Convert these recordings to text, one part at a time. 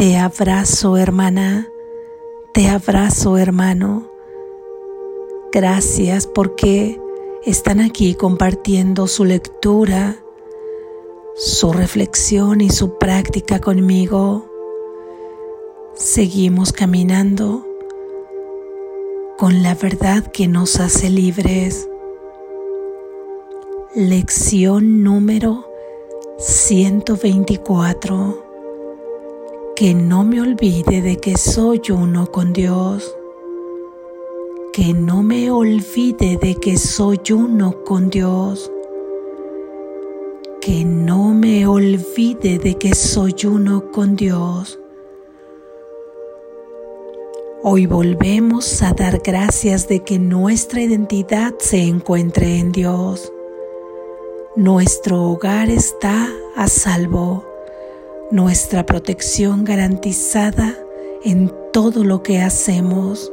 Te abrazo hermana, te abrazo hermano. Gracias porque están aquí compartiendo su lectura, su reflexión y su práctica conmigo. Seguimos caminando con la verdad que nos hace libres. Lección número 124. Que no me olvide de que soy uno con Dios. Que no me olvide de que soy uno con Dios. Que no me olvide de que soy uno con Dios. Hoy volvemos a dar gracias de que nuestra identidad se encuentre en Dios nuestro hogar está a salvo, nuestra protección garantizada en todo lo que hacemos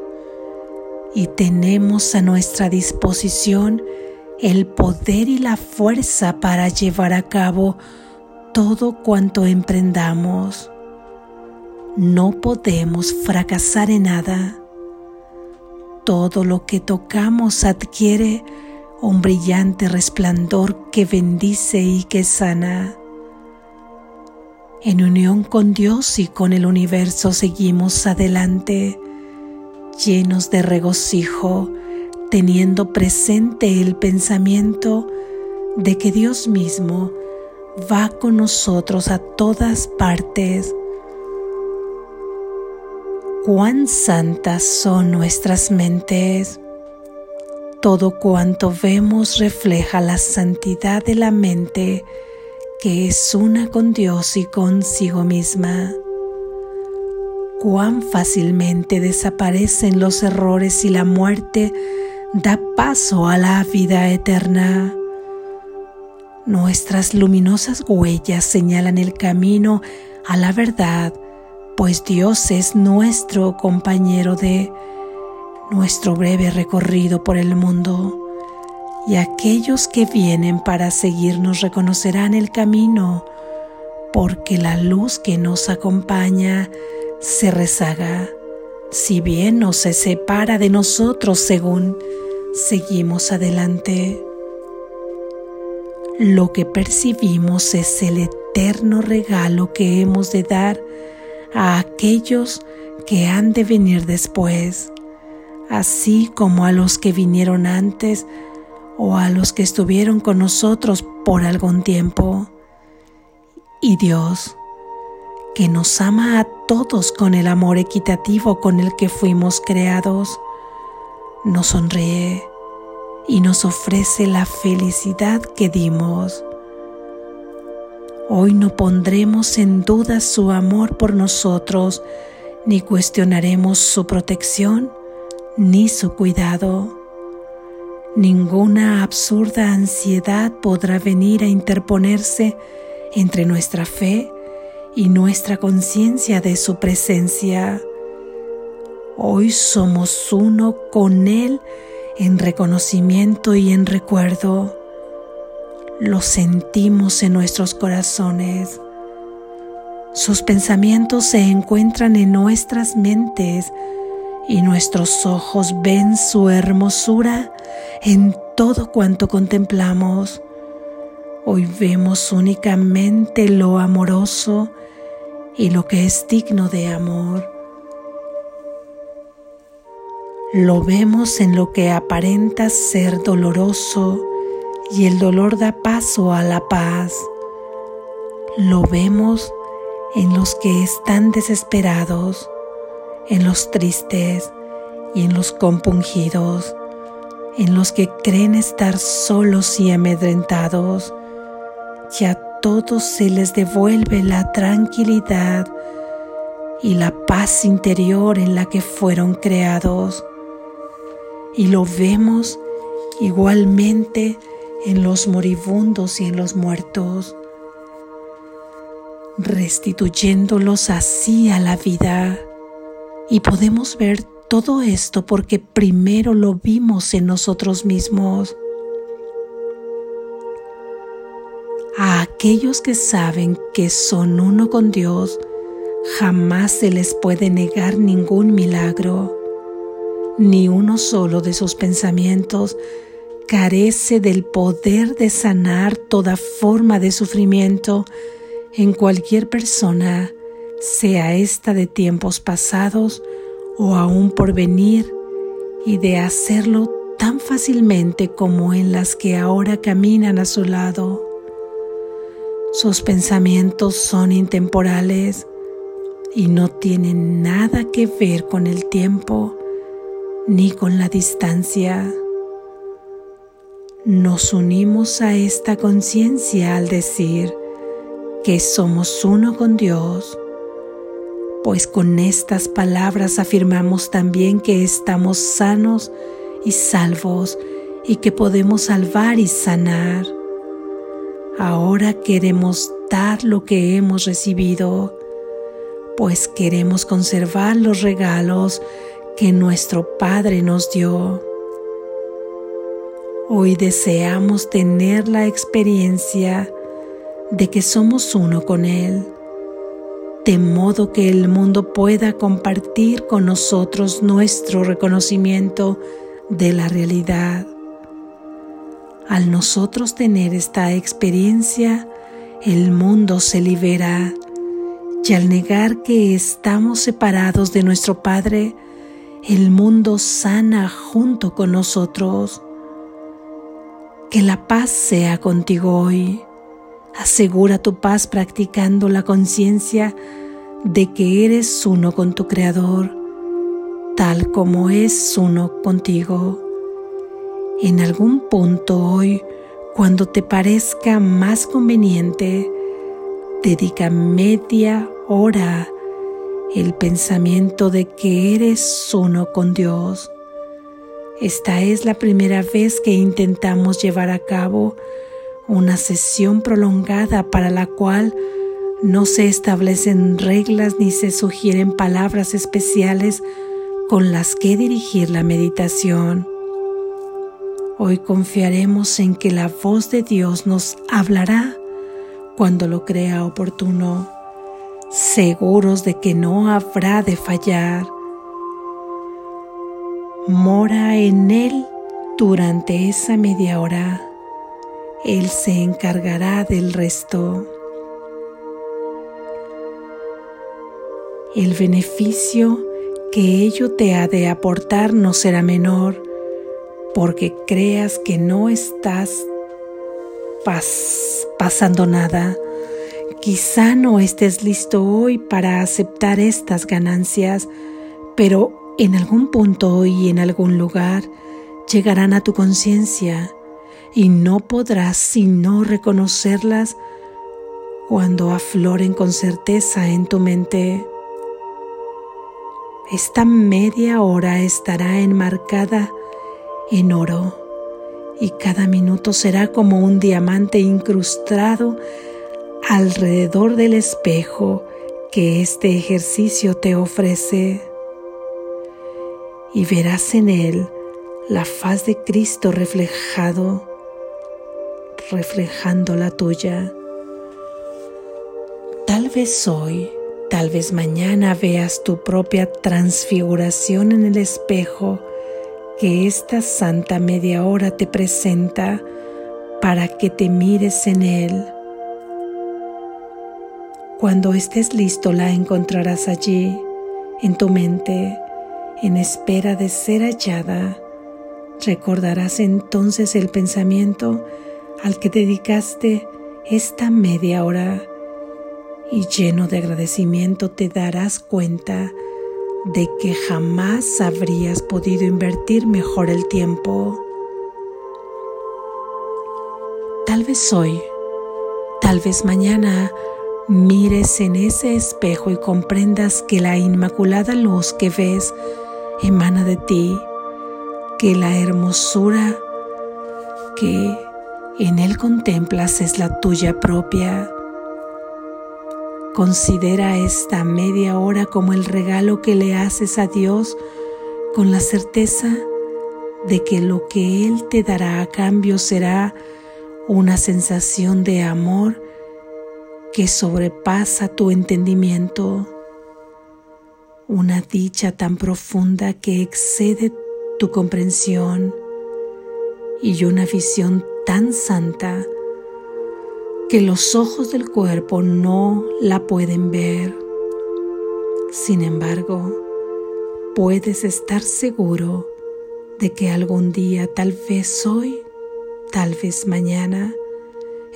y tenemos a nuestra disposición el poder y la fuerza para llevar a cabo todo cuanto emprendamos. No podemos fracasar en nada. Todo lo que tocamos adquiere un brillante resplandor que bendice y que sana. En unión con Dios y con el universo seguimos adelante, llenos de regocijo, teniendo presente el pensamiento de que Dios mismo va con nosotros a todas partes. Cuán santas son nuestras mentes todo cuanto vemos refleja la santidad de la mente que es una con Dios y consigo misma. Cuán fácilmente desaparecen los errores y la muerte da paso a la vida eterna. Nuestras luminosas huellas señalan el camino a la verdad, pues Dios es nuestro compañero de nuestro breve recorrido por el mundo y aquellos que vienen para seguirnos reconocerán el camino porque la luz que nos acompaña se rezaga, si bien no se separa de nosotros según seguimos adelante. Lo que percibimos es el eterno regalo que hemos de dar a aquellos que han de venir después así como a los que vinieron antes o a los que estuvieron con nosotros por algún tiempo. Y Dios, que nos ama a todos con el amor equitativo con el que fuimos creados, nos sonríe y nos ofrece la felicidad que dimos. Hoy no pondremos en duda su amor por nosotros, ni cuestionaremos su protección ni su cuidado. Ninguna absurda ansiedad podrá venir a interponerse entre nuestra fe y nuestra conciencia de su presencia. Hoy somos uno con Él en reconocimiento y en recuerdo. Lo sentimos en nuestros corazones. Sus pensamientos se encuentran en nuestras mentes y nuestros ojos ven su hermosura en todo cuanto contemplamos. Hoy vemos únicamente lo amoroso y lo que es digno de amor. Lo vemos en lo que aparenta ser doloroso y el dolor da paso a la paz. Lo vemos en los que están desesperados en los tristes y en los compungidos, en los que creen estar solos y amedrentados, y a todos se les devuelve la tranquilidad y la paz interior en la que fueron creados. Y lo vemos igualmente en los moribundos y en los muertos, restituyéndolos así a la vida y podemos ver todo esto porque primero lo vimos en nosotros mismos. A aquellos que saben que son uno con Dios, jamás se les puede negar ningún milagro. Ni uno solo de sus pensamientos carece del poder de sanar toda forma de sufrimiento en cualquier persona, sea esta de tiempos pasados o aún por venir, y de hacerlo tan fácilmente como en las que ahora caminan a su lado. Sus pensamientos son intemporales y no tienen nada que ver con el tiempo ni con la distancia. Nos unimos a esta conciencia al decir que somos uno con Dios, pues con estas palabras afirmamos también que estamos sanos y salvos y que podemos salvar y sanar. Ahora queremos dar lo que hemos recibido, pues queremos conservar los regalos que nuestro Padre nos dio. Hoy deseamos tener la experiencia de que somos uno con Él, de modo que el mundo pueda compartir con nosotros nuestro reconocimiento de la realidad. Al nosotros tener esta experiencia, el mundo se libera y al negar que estamos separados de nuestro Padre, el mundo sana junto con nosotros. Que la paz sea contigo hoy. Asegura tu paz practicando la conciencia de que eres uno con tu Creador, tal como es uno contigo en algún punto hoy, cuando te parezca más conveniente, dedica media hora el pensamiento de que eres uno con Dios. Esta es la primera vez que intentamos llevar a cabo una sesión prolongada para la cual no se establecen reglas ni se sugieren palabras especiales con las que dirigir la meditación. Hoy confiaremos en que la voz de Dios nos hablará cuando lo crea oportuno, seguros de que no habrá de fallar. Mora en Él durante esa media hora. Él se encargará del resto. El beneficio que ello te ha de aportar no será menor porque creas que no estás pasando nada. Quizá no estés listo hoy para aceptar estas ganancias, pero en algún punto y en algún lugar llegarán a tu conciencia y no podrás sino reconocerlas cuando afloren con certeza en tu mente. Esta media hora estará enmarcada en oro y cada minuto será como un diamante incrustado alrededor del espejo que este ejercicio te ofrece y verás en él la faz de Cristo reflejado, reflejando la tuya. Tal vez hoy, tal vez mañana veas tu propia transfiguración en el espejo que esta santa media hora te presenta para que te mires en Él. Cuando estés listo la encontrarás allí, en tu mente, en espera de ser hallada. Recordarás entonces el pensamiento al que dedicaste esta media hora y lleno de agradecimiento te darás cuenta de que jamás habrías podido invertir mejor el tiempo. Tal vez hoy, tal vez mañana, mires en ese espejo y comprendas que la inmaculada luz que ves emana de ti, que la hermosura que en él contemplas es la tuya propia Considera esta media hora como el regalo que le haces a Dios con la certeza de que lo que Él te dará a cambio será una sensación de amor que sobrepasa tu entendimiento. una dicha tan profunda que excede tu comprensión y una visión tan santa que los ojos del cuerpo no la pueden ver. Sin embargo, puedes estar seguro de que algún día, tal vez hoy, tal vez mañana,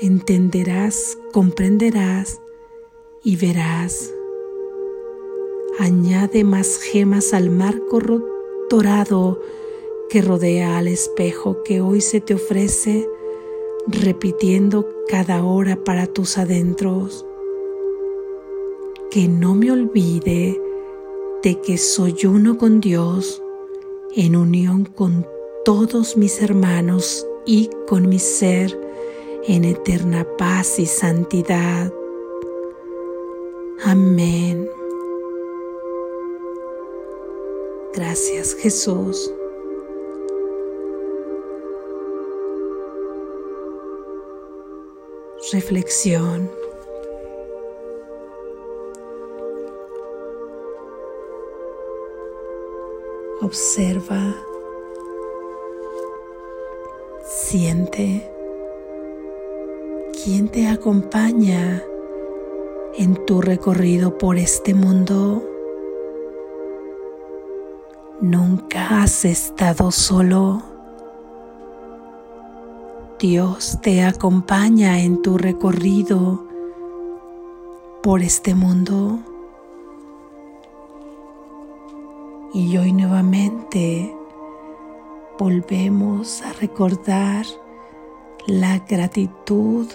entenderás, comprenderás y verás. Añade más gemas al marco dorado que rodea al espejo que hoy se te ofrece, repitiendo cada hora para tus adentros. Que no me olvide de que soy uno con Dios, en unión con todos mis hermanos y con mi ser, en eterna paz y santidad. Amén. Gracias Jesús. Reflexión. Observa, siente quién te acompaña en tu recorrido por este mundo. Nunca has estado solo. Dios te acompaña en tu recorrido por este mundo. Y hoy nuevamente volvemos a recordar la gratitud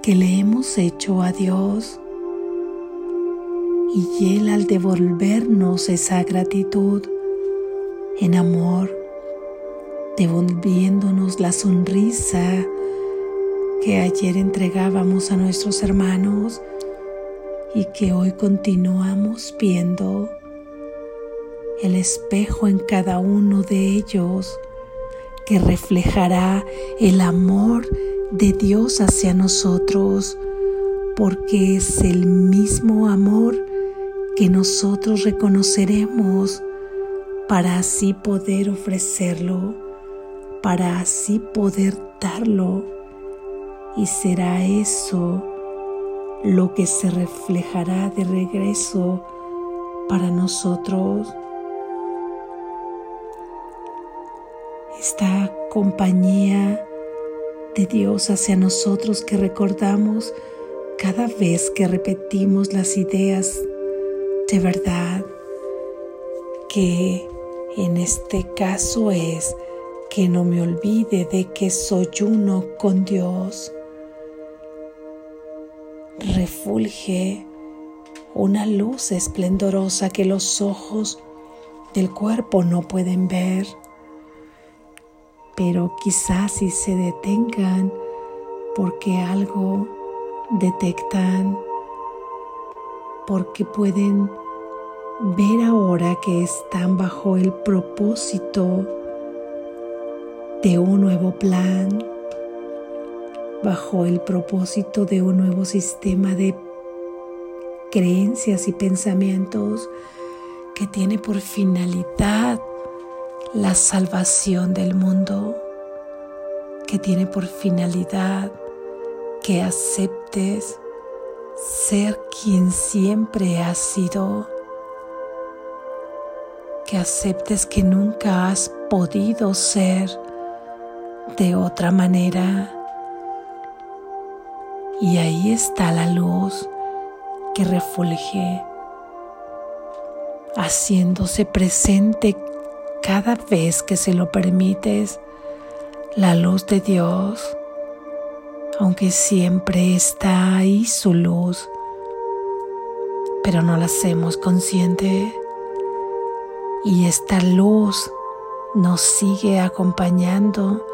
que le hemos hecho a Dios y Él al devolvernos esa gratitud en amor, devolviéndonos la sonrisa que ayer entregábamos a nuestros hermanos y que hoy continuamos viendo el espejo en cada uno de ellos que reflejará el amor de Dios hacia nosotros, porque es el mismo amor que nosotros reconoceremos para así poder ofrecerlo, para así poder darlo. Y será eso lo que se reflejará de regreso para nosotros. Esta compañía de Dios hacia nosotros que recordamos cada vez que repetimos las ideas de verdad que en este caso es que no me olvide de que soy uno con Dios. Refulge una luz esplendorosa que los ojos del cuerpo no pueden ver, pero quizás si se detengan porque algo detectan porque pueden ver ahora que están bajo el propósito de un nuevo plan, bajo el propósito de un nuevo sistema de creencias y pensamientos que tiene por finalidad la salvación del mundo, que tiene por finalidad que aceptes ser quien siempre has sido, que aceptes que nunca has podido ser de otra manera. Y ahí está la luz que refulge, haciéndose presente cada vez que se lo permites, la luz de Dios aunque siempre está ahí su luz, pero no la hacemos consciente. Y esta luz nos sigue acompañando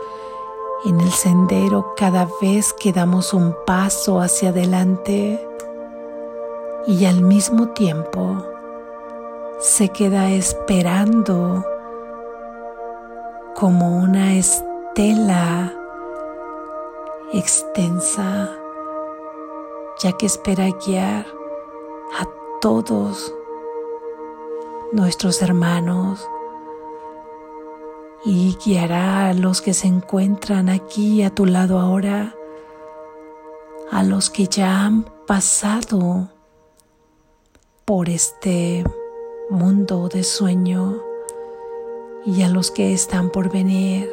en el sendero cada vez que damos un paso hacia adelante y al mismo tiempo se queda esperando como una estela extensa, ya que espera guiar a todos nuestros hermanos y guiará a los que se encuentran aquí a tu lado ahora, a los que ya han pasado por este mundo de sueño y a los que están por venir,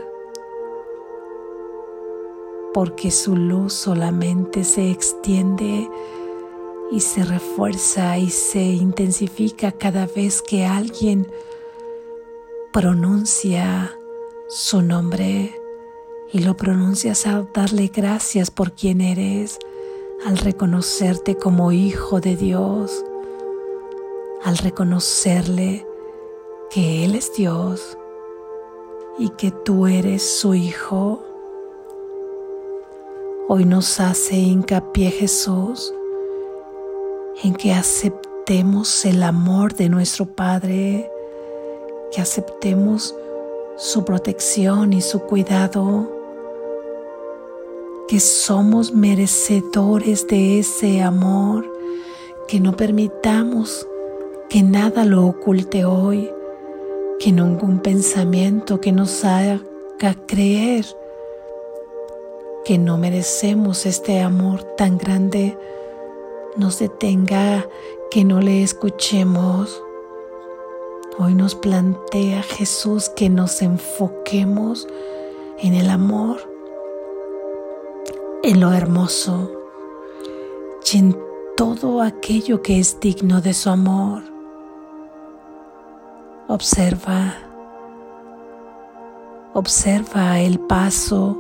porque su luz solamente se extiende y se refuerza y se intensifica cada vez que alguien pronuncia su nombre y lo pronuncias al darle gracias por quien eres, al reconocerte como hijo de Dios, al reconocerle que Él es Dios y que tú eres su hijo. Hoy nos hace hincapié Jesús en que aceptemos el amor de nuestro Padre, que aceptemos su protección y su cuidado, que somos merecedores de ese amor, que no permitamos que nada lo oculte hoy, que ningún pensamiento que nos haga creer que no merecemos este amor tan grande nos detenga, que no le escuchemos Hoy nos plantea Jesús que nos enfoquemos en el amor, en lo hermoso y en todo aquello que es digno de su amor. Observa, observa el paso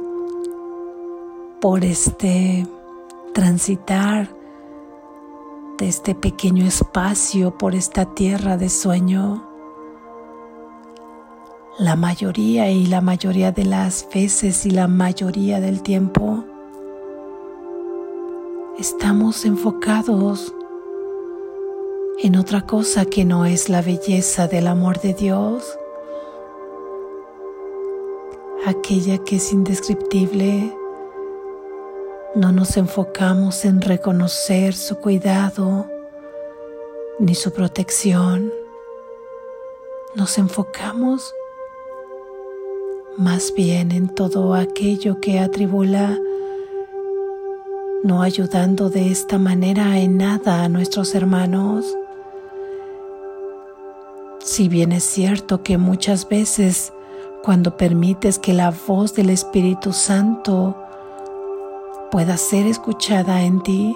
por este transitar de este pequeño espacio, por esta tierra de sueño la mayoría y la mayoría de las veces y la mayoría del tiempo estamos enfocados en otra cosa que no es la belleza del amor de Dios, aquella que es indescriptible. No nos enfocamos en reconocer su cuidado ni su protección. Nos enfocamos más bien en todo aquello que atribula, no ayudando de esta manera en nada a nuestros hermanos. Si bien es cierto que muchas veces cuando permites que la voz del Espíritu Santo pueda ser escuchada en ti,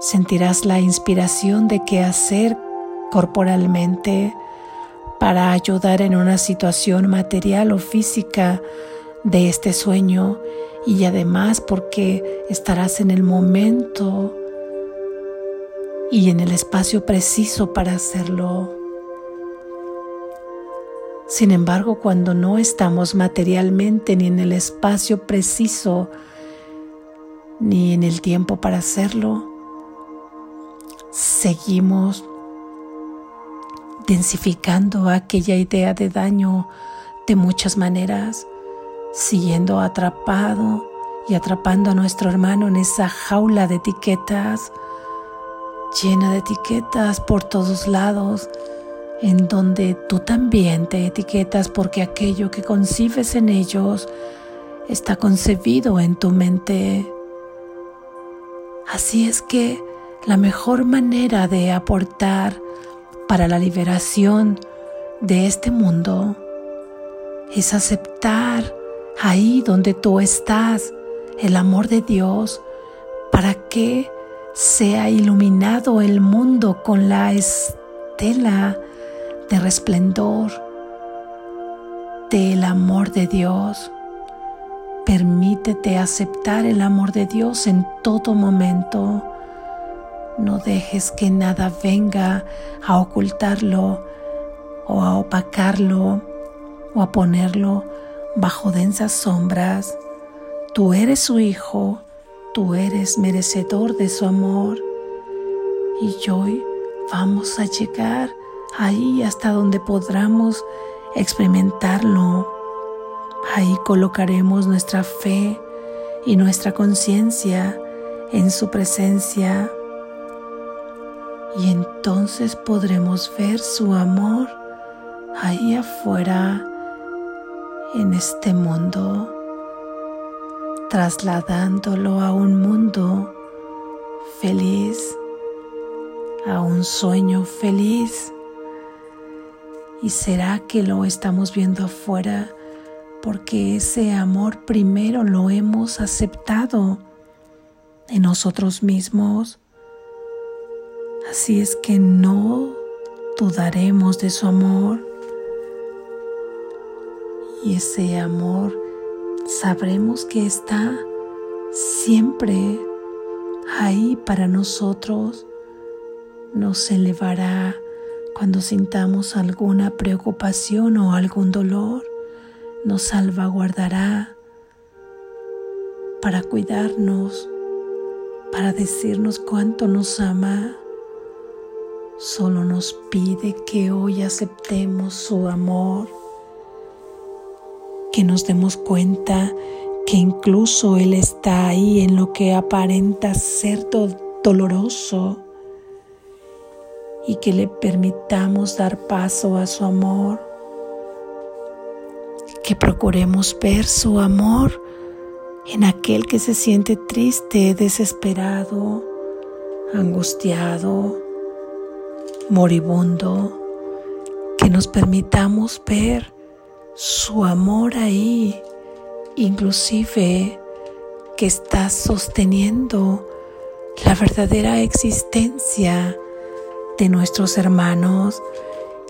sentirás la inspiración de qué hacer corporalmente, para ayudar en una situación material o física de este sueño y además porque estarás en el momento y en el espacio preciso para hacerlo. Sin embargo, cuando no estamos materialmente ni en el espacio preciso ni en el tiempo para hacerlo, seguimos densificando aquella idea de daño de muchas maneras, siguiendo atrapado y atrapando a nuestro hermano en esa jaula de etiquetas, llena de etiquetas por todos lados, en donde tú también te etiquetas porque aquello que concibes en ellos está concebido en tu mente. Así es que la mejor manera de aportar para la liberación de este mundo es aceptar ahí donde tú estás el amor de Dios para que sea iluminado el mundo con la estela de resplendor del amor de Dios. Permítete aceptar el amor de Dios en todo momento no dejes que nada venga a ocultarlo o a opacarlo o a ponerlo bajo densas sombras. Tú eres su hijo, tú eres merecedor de su amor. Y hoy vamos a llegar ahí hasta donde podamos experimentarlo. Ahí colocaremos nuestra fe y nuestra conciencia en su presencia y entonces podremos ver su amor ahí afuera en este mundo, trasladándolo a un mundo feliz, a un sueño feliz. ¿Y será que lo estamos viendo afuera porque ese amor primero lo hemos aceptado en nosotros mismos? Así es que no dudaremos de su amor. Y ese amor sabremos que está siempre ahí para nosotros, nos elevará cuando sintamos alguna preocupación o algún dolor, nos salvaguardará para cuidarnos, para decirnos cuánto nos ama. Solo nos pide que hoy aceptemos su amor que nos demos cuenta que incluso Él está ahí en lo que aparenta ser doloroso y que le permitamos dar paso a su amor, que procuremos ver su amor en aquel que se siente triste, desesperado, angustiado, moribundo, que nos permitamos ver su amor ahí, inclusive que está sosteniendo la verdadera existencia de nuestros hermanos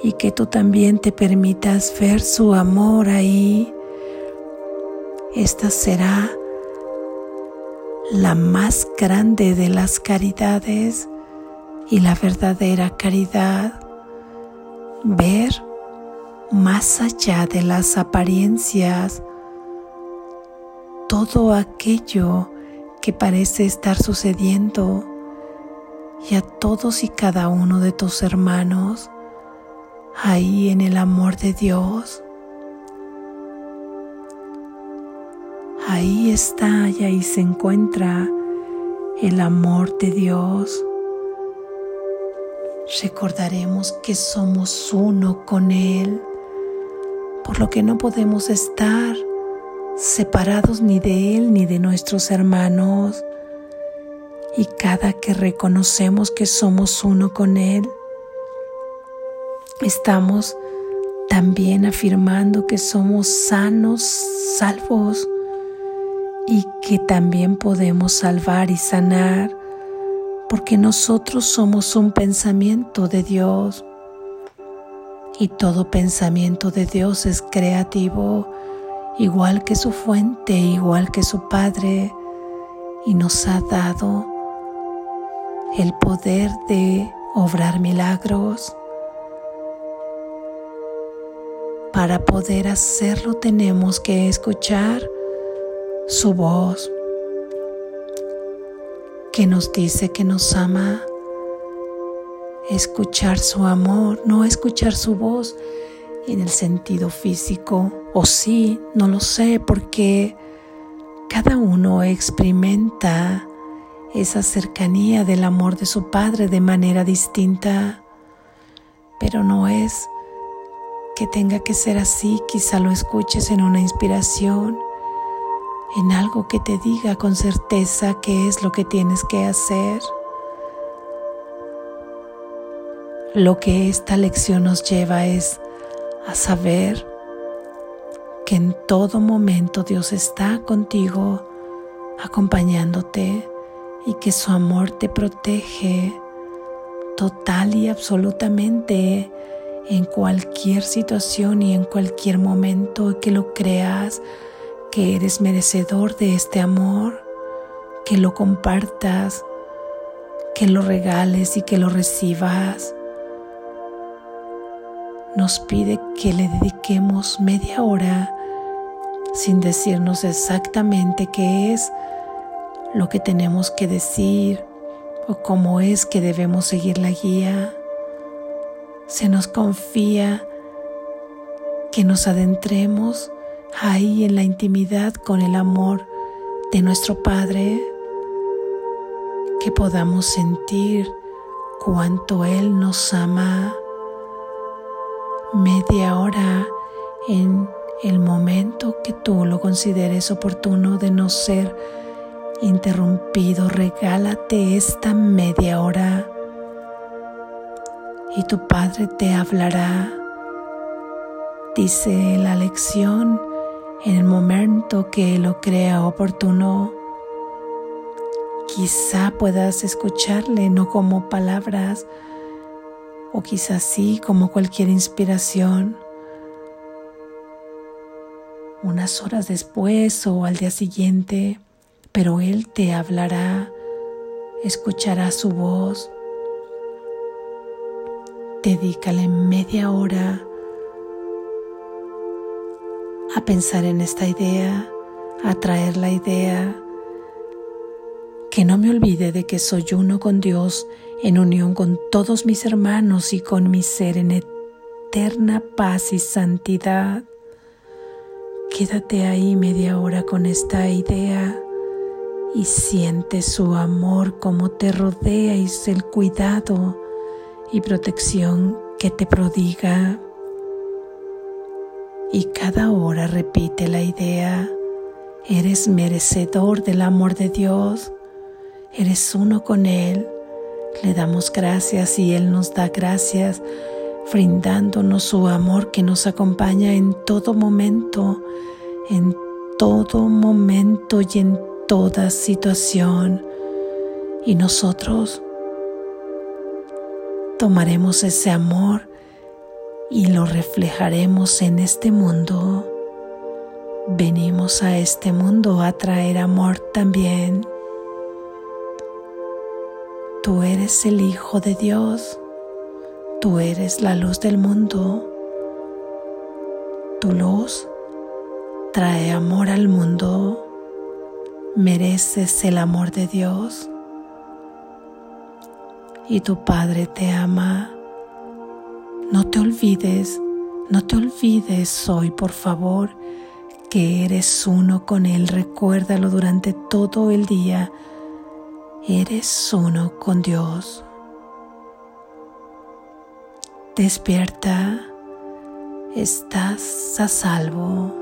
y que tú también te permitas ver su amor ahí. Esta será la más grande de las caridades y la verdadera caridad. Ver más allá de las apariencias, todo aquello que parece estar sucediendo y a todos y cada uno de tus hermanos ahí en el amor de Dios. Ahí está y ahí se encuentra el amor de Dios. Recordaremos que somos uno con Él por lo que no podemos estar separados ni de Él ni de nuestros hermanos. Y cada que reconocemos que somos uno con Él, estamos también afirmando que somos sanos, salvos y que también podemos salvar y sanar porque nosotros somos un pensamiento de Dios y todo pensamiento de Dios es creativo, igual que su fuente, igual que su Padre, y nos ha dado el poder de obrar milagros. Para poder hacerlo tenemos que escuchar su voz que nos dice que nos ama. Escuchar su amor, no escuchar su voz en el sentido físico, o sí, no lo sé, porque cada uno experimenta esa cercanía del amor de su Padre de manera distinta, pero no es que tenga que ser así, quizá lo escuches en una inspiración, en algo que te diga con certeza qué es lo que tienes que hacer. Lo que esta lección nos lleva es a saber que en todo momento Dios está contigo, acompañándote y que su amor te protege total y absolutamente en cualquier situación y en cualquier momento que lo creas que eres merecedor de este amor, que lo compartas, que lo regales y que lo recibas nos pide que le dediquemos media hora sin decirnos exactamente qué es lo que tenemos que decir o cómo es que debemos seguir la guía. Se nos confía que nos adentremos ahí en la intimidad con el amor de nuestro Padre, que podamos sentir cuánto Él nos ama media hora en el momento que tú lo consideres oportuno de no ser interrumpido. Regálate esta media hora y tu Padre te hablará. Dice la lección en el momento que lo crea oportuno. Quizá puedas escucharle no como palabras o quizás sí como cualquier inspiración. Unas horas después o al día siguiente, pero Él te hablará, escuchará su voz. Dedícale media hora a pensar en esta idea, a traer la idea, que no me olvide de que soy uno con Dios en unión con todos mis hermanos y con mi ser en eterna paz y santidad. Quédate ahí media hora con esta idea y siente su amor como te rodea y el cuidado y protección que te prodiga y cada hora repite la idea, eres merecedor del amor de Dios, eres uno con Él, le damos gracias y Él nos da gracias, brindándonos su amor que nos acompaña en todo momento, en todo momento y en toda situación. Y nosotros tomaremos ese amor y lo reflejaremos en este mundo. Venimos a este mundo a traer amor también. Tú eres el Hijo de Dios. Tú eres la luz del mundo. Tu luz trae amor al mundo. Mereces el amor de Dios. Y tu Padre te ama. No te olvides, no te olvides hoy, por favor, que eres uno con Él. Recuérdalo durante todo el día. Eres uno con Dios. Despierta, estás a salvo.